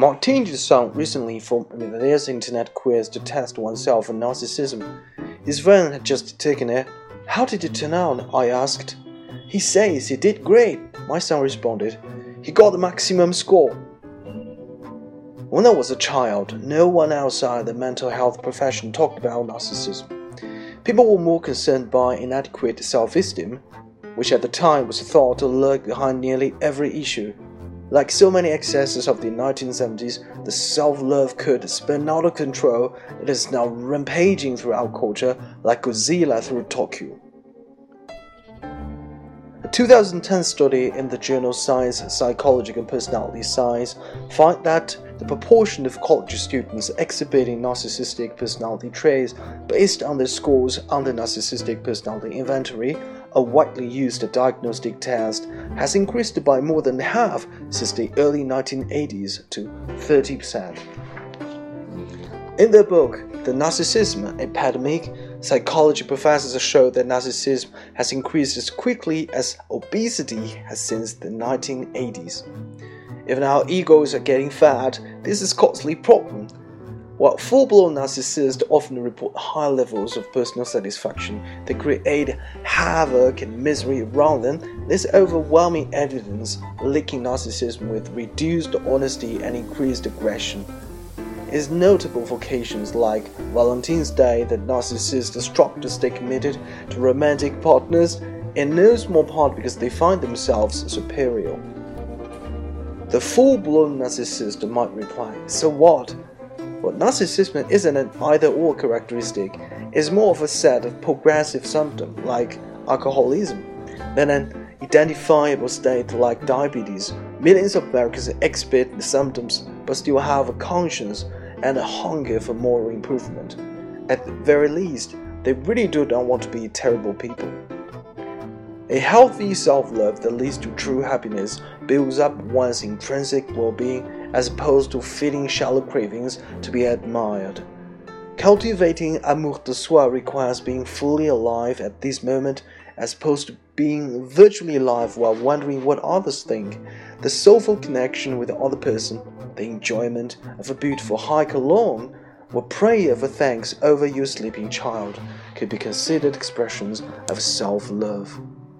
Martin Duchamp recently formed this internet quiz to test oneself on narcissism. His friend had just taken it. How did it turn out? I asked. He says he did great, my son responded. He got the maximum score. When I was a child, no one outside the mental health profession talked about narcissism. People were more concerned by inadequate self esteem, which at the time was thought to lurk behind nearly every issue. Like so many excesses of the 1970s, the self love could spin out of control. It is now rampaging through our culture like Godzilla through Tokyo. A 2010 study in the journal Social Psychological and Personality Science found that the proportion of college students exhibiting narcissistic personality traits based on their scores on the Narcissistic Personality Inventory a widely used diagnostic test, has increased by more than half since the early 1980s to 30%. In their book, The Narcissism Epidemic, psychology professors show that narcissism has increased as quickly as obesity has since the 1980s. Even our egos are getting fat, this is a costly problem while full blown narcissists often report high levels of personal satisfaction, they create havoc and misery around them. There's overwhelming evidence linking narcissism with reduced honesty and increased aggression. It is notable for occasions like Valentine's Day that narcissists strive to stay committed to romantic partners, in no small part because they find themselves superior. The full blown narcissist might reply, So what? Well, narcissism isn't an either or characteristic, it's more of a set of progressive symptoms like alcoholism than an identifiable state like diabetes. Millions of Americans exhibit the symptoms but still have a conscience and a hunger for moral improvement. At the very least, they really do not want to be terrible people. A healthy self love that leads to true happiness builds up one's intrinsic well being as opposed to feeding shallow cravings to be admired. Cultivating amour de soi requires being fully alive at this moment as opposed to being virtually alive while wondering what others think. The soulful connection with the other person, the enjoyment of a beautiful hike alone, or prayer for thanks over your sleeping child could be considered expressions of self love.